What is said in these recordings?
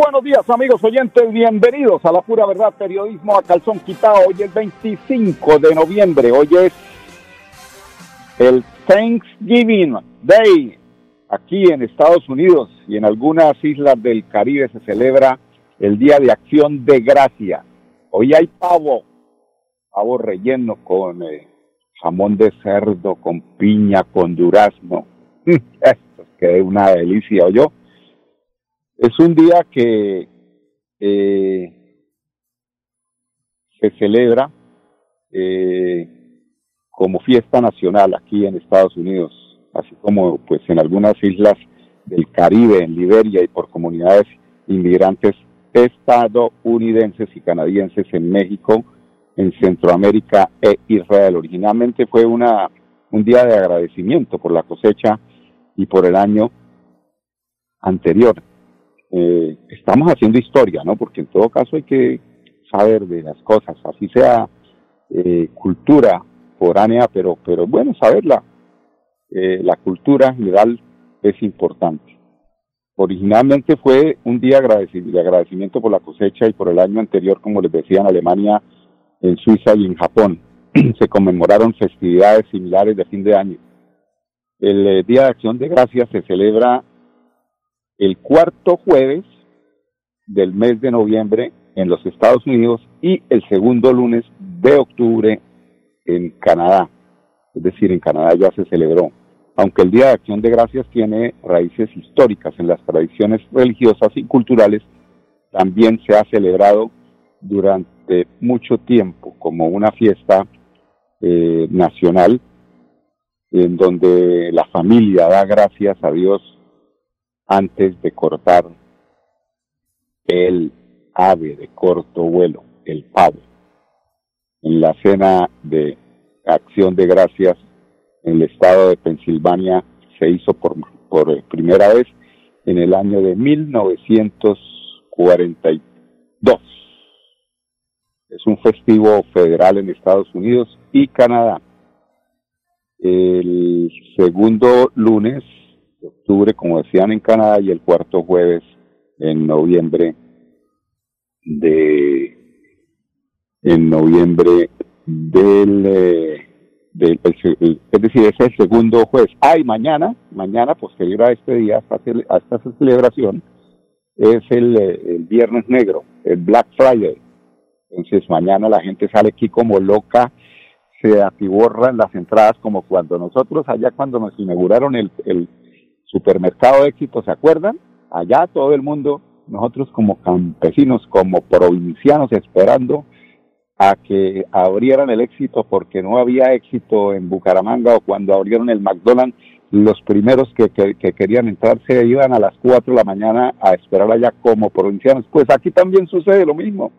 Buenos días amigos oyentes, bienvenidos a la pura verdad periodismo a calzón quitado. Hoy es 25 de noviembre, hoy es el Thanksgiving Day. Aquí en Estados Unidos y en algunas islas del Caribe se celebra el Día de Acción de Gracia. Hoy hay pavo, pavo relleno con eh, jamón de cerdo, con piña, con durazno. Esto es una delicia, yo es un día que eh, se celebra eh, como fiesta nacional aquí en Estados Unidos, así como pues en algunas islas del Caribe, en Liberia y por comunidades inmigrantes estadounidenses y canadienses en México, en Centroamérica e Israel. Originalmente fue una un día de agradecimiento por la cosecha y por el año anterior eh, estamos haciendo historia, ¿no? Porque en todo caso hay que saber de las cosas, así sea eh, cultura foránea, pero, pero bueno, saberla. Eh, la cultura general es importante. Originalmente fue un día de agradecimiento por la cosecha y por el año anterior, como les decía, en Alemania, en Suiza y en Japón. Se conmemoraron festividades similares de fin de año. El eh, Día de Acción de Gracias se celebra el cuarto jueves del mes de noviembre en los Estados Unidos y el segundo lunes de octubre en Canadá. Es decir, en Canadá ya se celebró. Aunque el Día de Acción de Gracias tiene raíces históricas en las tradiciones religiosas y culturales, también se ha celebrado durante mucho tiempo como una fiesta eh, nacional en donde la familia da gracias a Dios antes de cortar el ave de corto vuelo, el pavo. En la cena de acción de gracias en el estado de Pensilvania se hizo por, por primera vez en el año de 1942. Es un festivo federal en Estados Unidos y Canadá. El segundo lunes octubre, como decían en Canadá, y el cuarto jueves en noviembre de en noviembre del, eh, es decir, es el segundo jueves. Ah, y mañana, mañana posterior a este día, a esta celebración, es el, eh, el Viernes Negro, el Black Friday. Entonces mañana la gente sale aquí como loca, se atiborran las entradas como cuando nosotros allá cuando nos inauguraron el, el supermercado éxito, ¿se acuerdan? Allá todo el mundo, nosotros como campesinos, como provincianos, esperando a que abrieran el éxito porque no había éxito en Bucaramanga o cuando abrieron el McDonald's, los primeros que, que, querían entrar se iban a las 4 de la mañana a esperar allá como provincianos. Pues aquí también sucede lo mismo,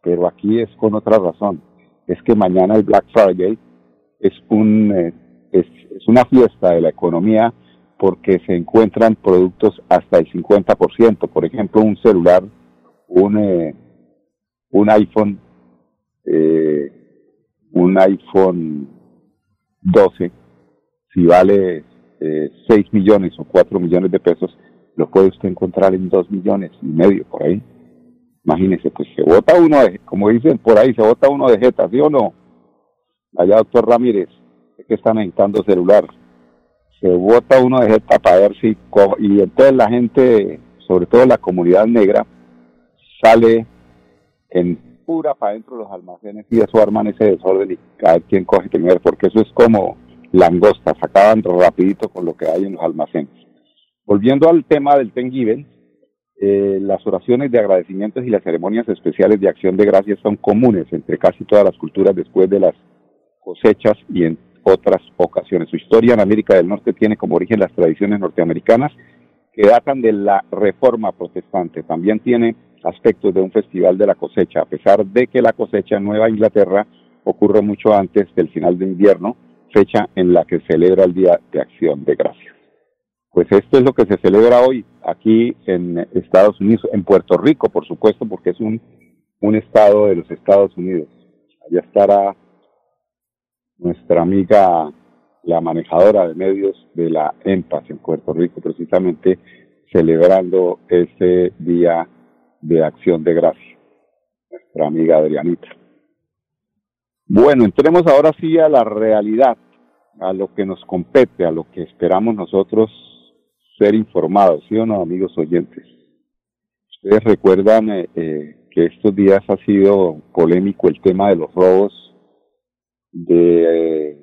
pero aquí es con otra razón. Es que mañana el Black Friday es, un, eh, es una fiesta de la economía porque se encuentran productos hasta el 50%. Por ejemplo, un celular, un, eh, un iPhone, eh, un iPhone 12, si vale eh, 6 millones o 4 millones de pesos, lo puede usted encontrar en 2 millones y medio por ahí. Imagínese, pues se vota uno, de, como dicen por ahí, se vota uno de jeta, ¿sí o no? Allá, doctor Ramírez, que está necesitando celular se vota uno de jeta para ver si, y entonces la gente, sobre todo la comunidad negra, sale en pura para dentro de los almacenes y eso arman ese desorden y cada quien coge primero, porque eso es como langostas, acaban rapidito con lo que hay en los almacenes. Volviendo al tema del Thanksgiving, eh, las oraciones de agradecimientos y las ceremonias especiales de acción de gracias son comunes entre casi todas las culturas después de las cosechas y en otras ocasiones. Su historia en América del Norte tiene como origen las tradiciones norteamericanas que datan de la reforma protestante. También tiene aspectos de un festival de la cosecha, a pesar de que la cosecha en Nueva Inglaterra ocurre mucho antes del final de invierno, fecha en la que celebra el Día de Acción de Gracias. Pues esto es lo que se celebra hoy aquí en Estados Unidos, en Puerto Rico, por supuesto, porque es un, un estado de los Estados Unidos. Allá estará nuestra amiga, la manejadora de medios de la EMPAS en Puerto Rico, precisamente celebrando ese día de acción de gracia, nuestra amiga Adrianita. Bueno, entremos ahora sí a la realidad, a lo que nos compete, a lo que esperamos nosotros ser informados, ¿sí o no, amigos oyentes? Ustedes recuerdan eh, eh, que estos días ha sido polémico el tema de los robos de eh,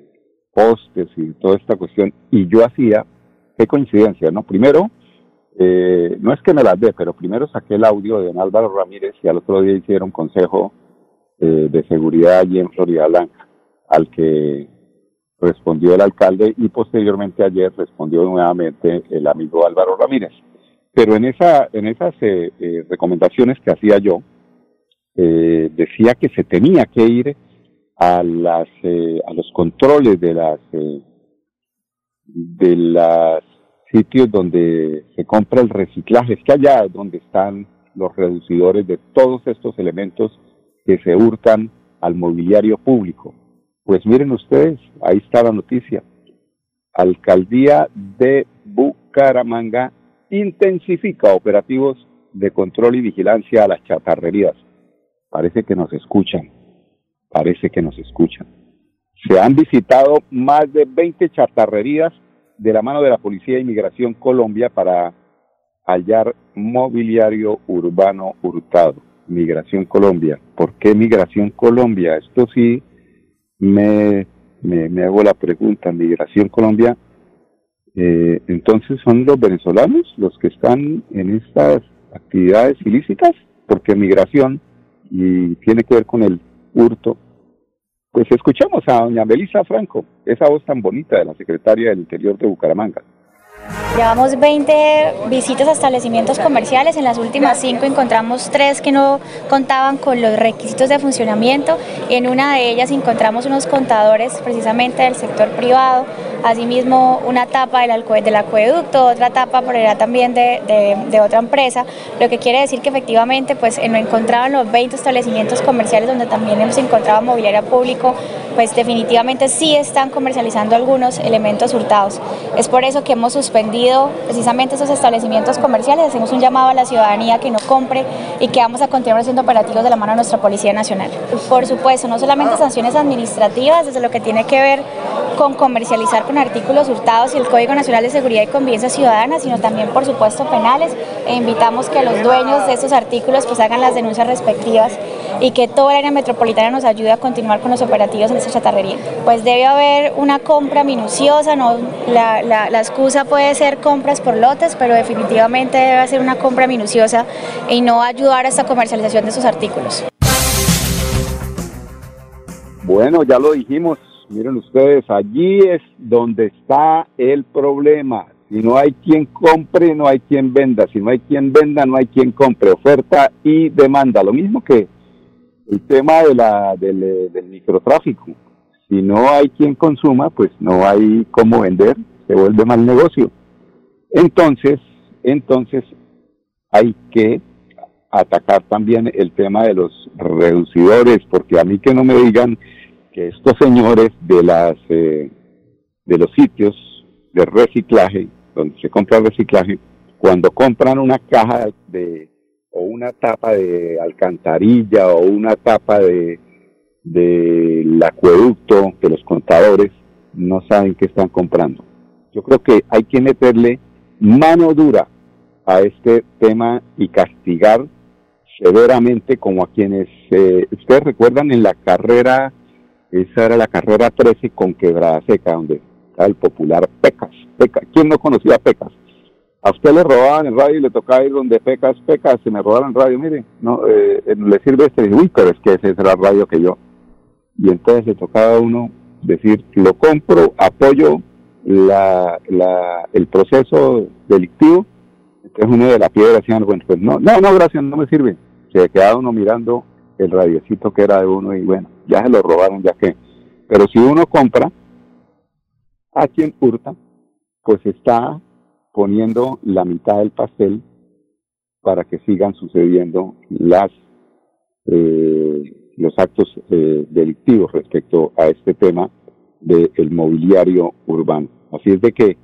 postes y toda esta cuestión, y yo hacía, qué coincidencia, ¿no? Primero, eh, no es que me las dé, pero primero saqué el audio de don Álvaro Ramírez y al otro día hicieron consejo eh, de seguridad allí en Florida Blanca, al que respondió el alcalde y posteriormente ayer respondió nuevamente el amigo Álvaro Ramírez. Pero en, esa, en esas eh, eh, recomendaciones que hacía yo, decía que se tenía que ir a, las, a los controles de las de los sitios donde se compra el reciclaje, es que allá es donde están los reducidores de todos estos elementos que se hurtan al mobiliario público. Pues miren ustedes, ahí está la noticia. Alcaldía de Bucaramanga intensifica operativos de control y vigilancia a las chatarrerías. Parece que nos escuchan, parece que nos escuchan. Se han visitado más de 20 chatarrerías de la mano de la Policía de Inmigración Colombia para hallar mobiliario urbano hurtado. Migración Colombia. ¿Por qué Migración Colombia? Esto sí me, me, hago la pregunta, Migración Colombia, eh, entonces son los venezolanos los que están en estas actividades ilícitas, porque migración y tiene que ver con el hurto. Pues escuchamos a doña Melissa Franco, esa voz tan bonita de la secretaria del Interior de Bucaramanga. Llevamos 20 visitas a establecimientos comerciales, en las últimas 5 encontramos 3 que no contaban con los requisitos de funcionamiento en una de ellas encontramos unos contadores precisamente del sector privado, asimismo una tapa del, del acueducto, otra tapa por también de, otra empresa, lo que quiere decir que efectivamente pues no encontraban los 20 establecimientos comerciales donde también hemos encontrado mobiliario público, pues definitivamente sí están comercializando algunos elementos hurtados. Es por eso que hemos suspendido precisamente esos establecimientos comerciales, hacemos un llamado a la ciudadanía que no compre y que vamos a continuar haciendo operativos de la mano de nuestra Policía Nacional. Por supuesto, no solamente sanciones administrativas, desde lo que tiene que ver con comercializar con artículos hurtados y el Código Nacional de Seguridad y Convivencia Ciudadana, sino también, por supuesto, penales. E invitamos que los dueños de estos artículos pues hagan las denuncias respectivas y que toda la área metropolitana nos ayude a continuar con los operativos en esta chatarrería. Pues debe haber una compra minuciosa, no la, la, excusa puede ser compras por lotes, pero definitivamente debe ser una compra minuciosa y no ayudar a esta comercialización de esos artículos. Bueno, ya lo dijimos, miren ustedes, allí es donde está el problema. Si no hay quien compre, no hay quien venda. Si no hay quien venda, no hay quien compre. Oferta y demanda. Lo mismo que el tema de la, del, del microtráfico. Si no hay quien consuma, pues no hay cómo vender. Se vuelve mal negocio. Entonces, entonces hay que atacar también el tema de los reducidores, porque a mí que no me digan estos señores de las eh, de los sitios de reciclaje donde se compra reciclaje cuando compran una caja de o una tapa de alcantarilla o una tapa de del acueducto de los contadores no saben qué están comprando. Yo creo que hay que meterle mano dura a este tema y castigar severamente como a quienes eh, ustedes recuerdan en la carrera esa era la carrera 13 con Quebrada Seca, donde está el popular Pecas. Pecas. ¿Quién no conocía Pecas? a usted le robaban el radio y le tocaba ir donde pecas, pecas, se me robaron el radio, mire, no, eh, le sirve este, uy, pero es que ese es el radio que yo. Y entonces le tocaba a uno decir, lo compro, apoyo la, la, el proceso delictivo, entonces uno de la piedra decía, bueno, pues no, no, no, gracias, no me sirve. Se quedaba uno mirando el radiocito que era de uno y bueno, ya se lo robaron, ya que. Pero si uno compra a quien hurta, pues está poniendo la mitad del pastel para que sigan sucediendo las eh, los actos eh, delictivos respecto a este tema del mobiliario urbano. Así es de que,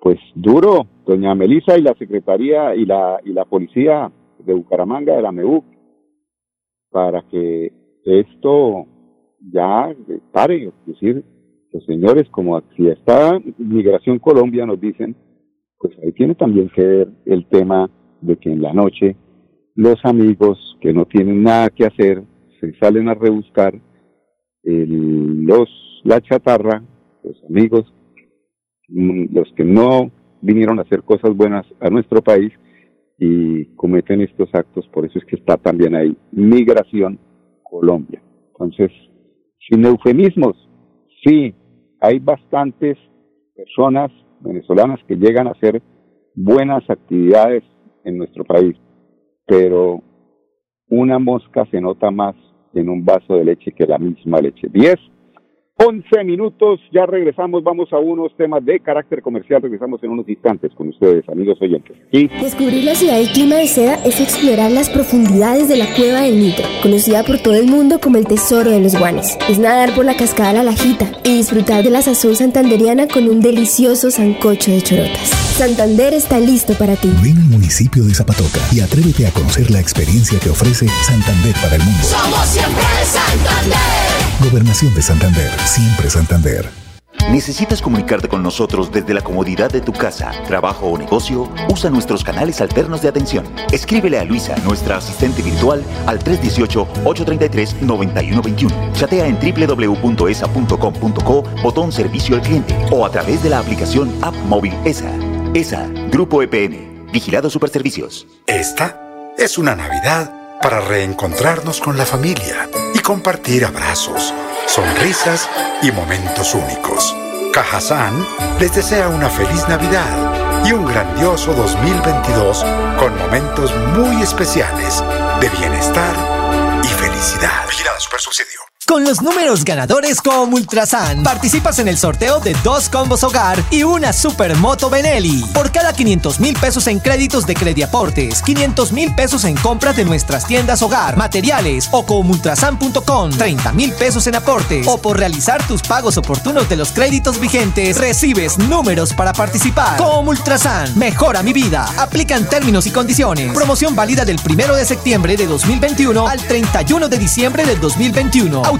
pues duro, doña Melisa y la Secretaría y la, y la Policía de Bucaramanga, de la MEU, para que esto ya pare, es decir, los señores, como si está Migración Colombia, nos dicen, pues ahí tiene también que ver el tema de que en la noche los amigos que no tienen nada que hacer se salen a rebuscar el, los la chatarra, los amigos, mm, los que no vinieron a hacer cosas buenas a nuestro país y cometen estos actos, por eso es que está también ahí Migración Colombia. Entonces, sin eufemismos, sí, hay bastantes personas venezolanas que llegan a hacer buenas actividades en nuestro país, pero una mosca se nota más en un vaso de leche que la misma leche. 10 11 minutos, ya regresamos, vamos a unos temas de carácter comercial, regresamos en unos instantes con ustedes, amigos oyentes. Y... Descubrir la ciudad y clima de seda es explorar las profundidades de la cueva del Nitro, conocida por todo el mundo como el tesoro de los guanes. Es nadar por la cascada La Lajita y disfrutar de la sazón santanderiana con un delicioso sancocho de chorotas. Santander está listo para ti. Ven al municipio de Zapatoca y atrévete a conocer la experiencia que ofrece Santander para el mundo. Somos siempre Santander. Gobernación de Santander, siempre Santander. ¿Necesitas comunicarte con nosotros desde la comodidad de tu casa, trabajo o negocio? Usa nuestros canales alternos de atención. Escríbele a Luisa, nuestra asistente virtual, al 318-833-9121. Chatea en www.esa.com.co, botón servicio al cliente o a través de la aplicación App Móvil ESA. ESA, Grupo EPN, Vigilado Superservicios. Esta es una Navidad para reencontrarnos con la familia compartir abrazos, sonrisas y momentos únicos. Cajazán les desea una feliz Navidad y un grandioso 2022 con momentos muy especiales de bienestar y felicidad. Vigilada Super Subsidio. Con los números ganadores como Ultrasan, participas en el sorteo de dos combos hogar y una supermoto Benelli. Por cada 500 mil pesos en créditos de Crediaportes, 500 mil pesos en compras de nuestras tiendas hogar, materiales o con ultrasan.com, 30 mil pesos en aportes o por realizar tus pagos oportunos de los créditos vigentes, recibes números para participar. Como Ultrasan, mejora mi vida. Aplican términos y condiciones. Promoción válida del 1 de septiembre de 2021 al 31 de diciembre del 2021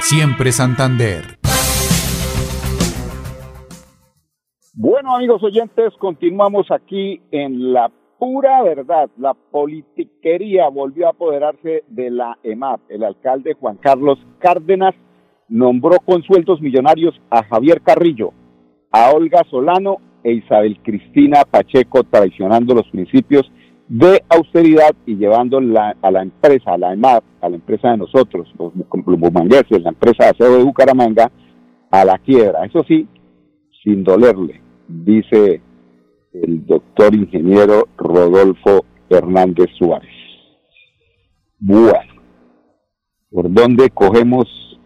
siempre Santander. Bueno, amigos oyentes, continuamos aquí en la pura verdad. La politiquería volvió a apoderarse de la EMAP. El alcalde Juan Carlos Cárdenas nombró con sueldos millonarios a Javier Carrillo, a Olga Solano e Isabel Cristina Pacheco, traicionando los principios de austeridad y llevando a la empresa, a la EMAP, a la empresa de nosotros, los, los la empresa de aseo de Bucaramanga, a la quiebra. Eso sí, sin dolerle, dice el doctor ingeniero Rodolfo Hernández Suárez. Bueno, ¿por dónde cogemos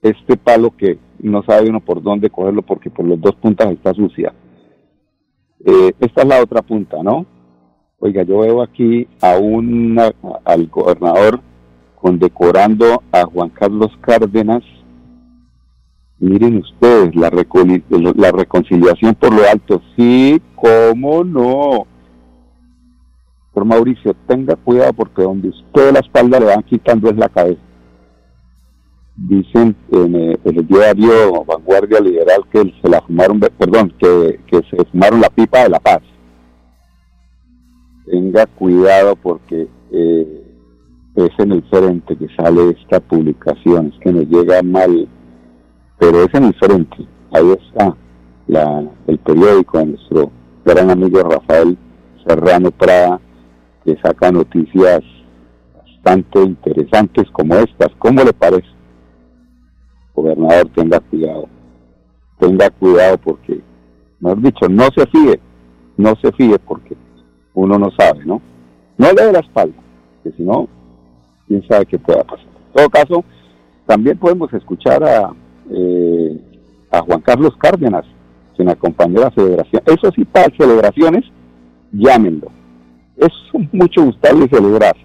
este palo que no sabe uno por dónde cogerlo porque por las dos puntas está sucia? Eh, esta es la otra punta, ¿no? Oiga, yo veo aquí a un al gobernador condecorando a Juan Carlos Cárdenas. Miren ustedes, la, reconciliación por lo alto. Sí, cómo no. Por Mauricio, tenga cuidado porque donde usted la espalda le van quitando es la cabeza. Dicen en eh, el diario Vanguardia Liberal que se la fumaron, perdón, que, que se fumaron la pipa de la paz tenga cuidado porque eh, es en el frente que sale esta publicación, es que me llega mal, pero es en el frente, ahí está la, el periódico de nuestro gran amigo Rafael Serrano Prada, que saca noticias bastante interesantes como estas. ¿Cómo le parece? Gobernador, tenga cuidado. Tenga cuidado porque, mejor dicho, no se fíe, no se fíe porque uno no sabe, ¿no? No le dé la espalda, que si no, quién sabe qué pueda pasar. En todo caso, también podemos escuchar a, eh, a Juan Carlos Cárdenas, quien acompañó la celebración. Eso sí, para celebraciones, llámenlo. Es mucho gustarle celebrar.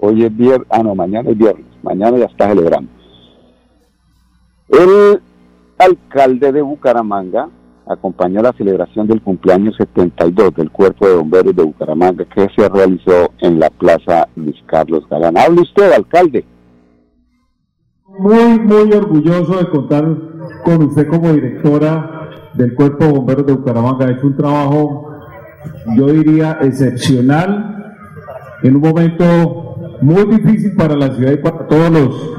Hoy es viernes, ah no, mañana es viernes, mañana ya está celebrando. El alcalde de Bucaramanga, acompañó la celebración del cumpleaños 72 del Cuerpo de Bomberos de Bucaramanga que se realizó en la Plaza Luis Carlos Galán. Hable usted, alcalde. Muy, muy orgulloso de contar con usted como directora del Cuerpo de Bomberos de Bucaramanga. Es un trabajo, yo diría, excepcional en un momento muy difícil para la ciudad y para todos los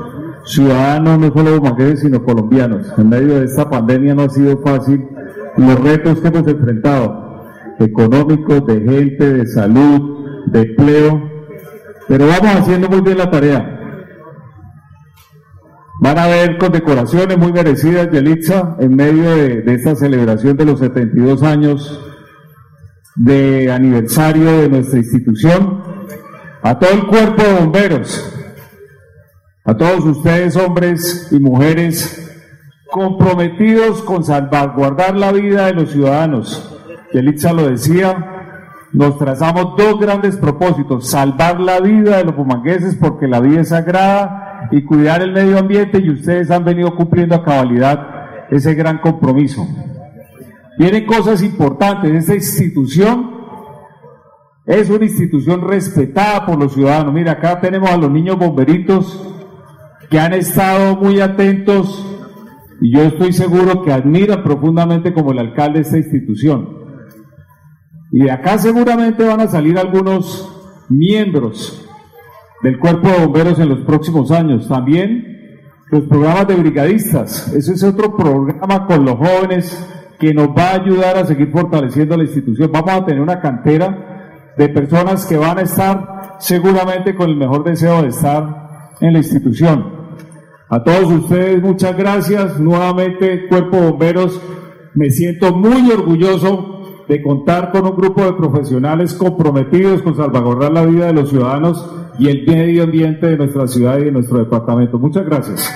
ciudadanos, no solo bumangueses, sino colombianos. En medio de esta pandemia no ha sido fácil los retos que hemos enfrentado, económicos, de gente, de salud, de empleo, pero vamos haciendo muy bien la tarea. Van a haber condecoraciones muy merecidas de Elitza en medio de esta celebración de los 72 años de aniversario de nuestra institución. A todo el cuerpo de bomberos, a todos ustedes hombres y mujeres comprometidos con salvaguardar la vida de los ciudadanos. Yelitza lo decía, nos trazamos dos grandes propósitos, salvar la vida de los pumangueses porque la vida es sagrada y cuidar el medio ambiente y ustedes han venido cumpliendo a cabalidad ese gran compromiso. Vienen cosas importantes, esta institución es una institución respetada por los ciudadanos. Mira, acá tenemos a los niños bomberitos que han estado muy atentos y yo estoy seguro que admira profundamente como el alcalde esta institución. Y de acá seguramente van a salir algunos miembros del cuerpo de bomberos en los próximos años. También los programas de brigadistas. Ese es otro programa con los jóvenes que nos va a ayudar a seguir fortaleciendo la institución. Vamos a tener una cantera de personas que van a estar seguramente con el mejor deseo de estar en la institución. A todos ustedes, muchas gracias. Nuevamente, Cuerpo Bomberos, me siento muy orgulloso de contar con un grupo de profesionales comprometidos con salvaguardar la vida de los ciudadanos y el medio ambiente de nuestra ciudad y de nuestro departamento. Muchas gracias.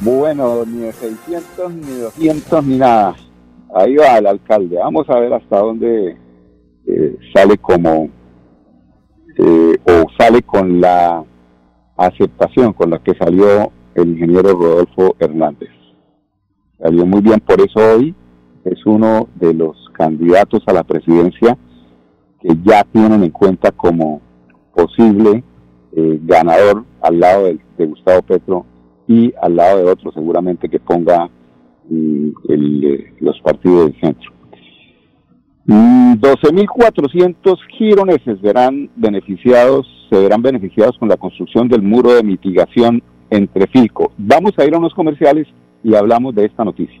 Bueno, ni de 600, ni 200, ni nada. Ahí va el alcalde. Vamos a ver hasta dónde eh, sale como, eh, o sale con la aceptación con la que salió el ingeniero Rodolfo Hernández. Salió muy bien, por eso hoy es uno de los candidatos a la presidencia que ya tienen en cuenta como posible eh, ganador al lado de Gustavo Petro y al lado de otro seguramente que ponga mm, eh, los partidos del centro. 12.400 mm, gironeses verán beneficiados, se verán beneficiados con la construcción del muro de mitigación entre Filco. Vamos a ir a unos comerciales y hablamos de esta noticia.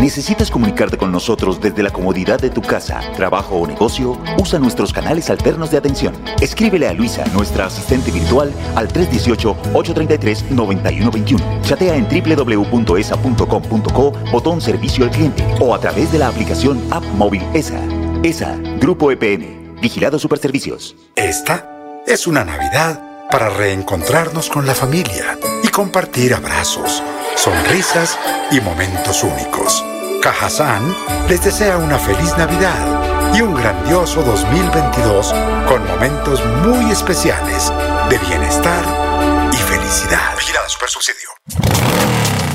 ¿Necesitas comunicarte con nosotros desde la comodidad de tu casa, trabajo o negocio? Usa nuestros canales alternos de atención. Escríbele a Luisa, nuestra asistente virtual, al 318-833-9121. Chatea en www.esa.com.co, botón servicio al cliente o a través de la aplicación App Móvil ESA. ESA, Grupo EPN, Vigilado Superservicios. Esta es una Navidad para reencontrarnos con la familia y compartir abrazos sonrisas y momentos únicos. Cajazán les desea una feliz Navidad y un grandioso 2022 con momentos muy especiales de bienestar y felicidad. Vigilada Super Subsidio.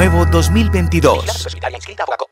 Nuevo 2022.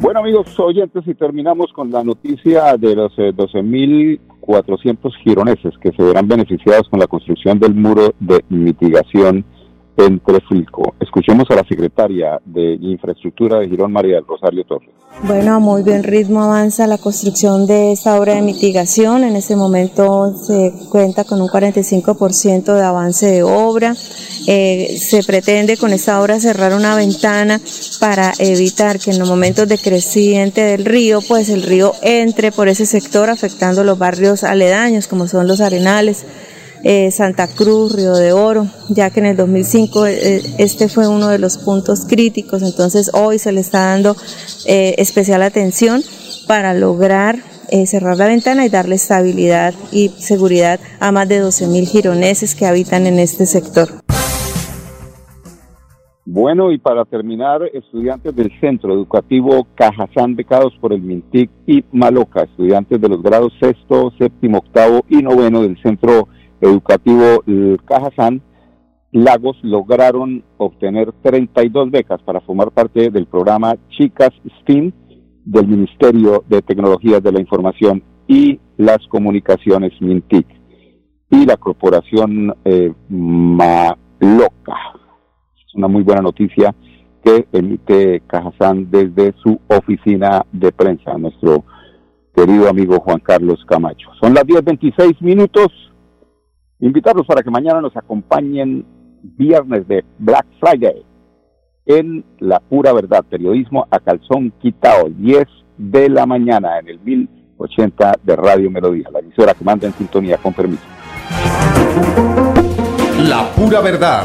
Bueno amigos oyentes y terminamos con la noticia de los 12.400 eh, gironeses que se verán beneficiados con la construcción del muro de mitigación entre Filco. Escuchemos a la secretaria de Infraestructura de Girón, María del Rosario Torres. Bueno, a muy bien ritmo avanza la construcción de esta obra de mitigación. En este momento se cuenta con un 45% de avance de obra. Eh, se pretende con esta obra cerrar una ventana para evitar que en los momentos de creciente del río, pues el río entre por ese sector afectando los barrios aledaños como son los arenales eh, Santa Cruz, Río de Oro, ya que en el 2005 eh, este fue uno de los puntos críticos, entonces hoy se le está dando especial atención para lograr cerrar la ventana y darle estabilidad y seguridad a más de 12.000 gironeses que habitan en este sector. Bueno, y para terminar, estudiantes del Centro Educativo Cajazán becados por el MINTIC y Maloca, estudiantes de los grados sexto, séptimo, octavo y noveno del Centro educativo Cajazán, Lagos lograron obtener 32 becas para formar parte del programa Chicas STEAM del Ministerio de Tecnologías de la Información y las Comunicaciones MINTIC y la Corporación eh, Maloca. Una muy buena noticia que emite Cajazán desde su oficina de prensa, nuestro querido amigo Juan Carlos Camacho. Son las 10.26 minutos. Invitarlos para que mañana nos acompañen viernes de Black Friday en La Pura Verdad, periodismo a calzón quitado, 10 de la mañana en el 1080 de Radio Melodía, la emisora que manda en sintonía con permiso. La Pura Verdad,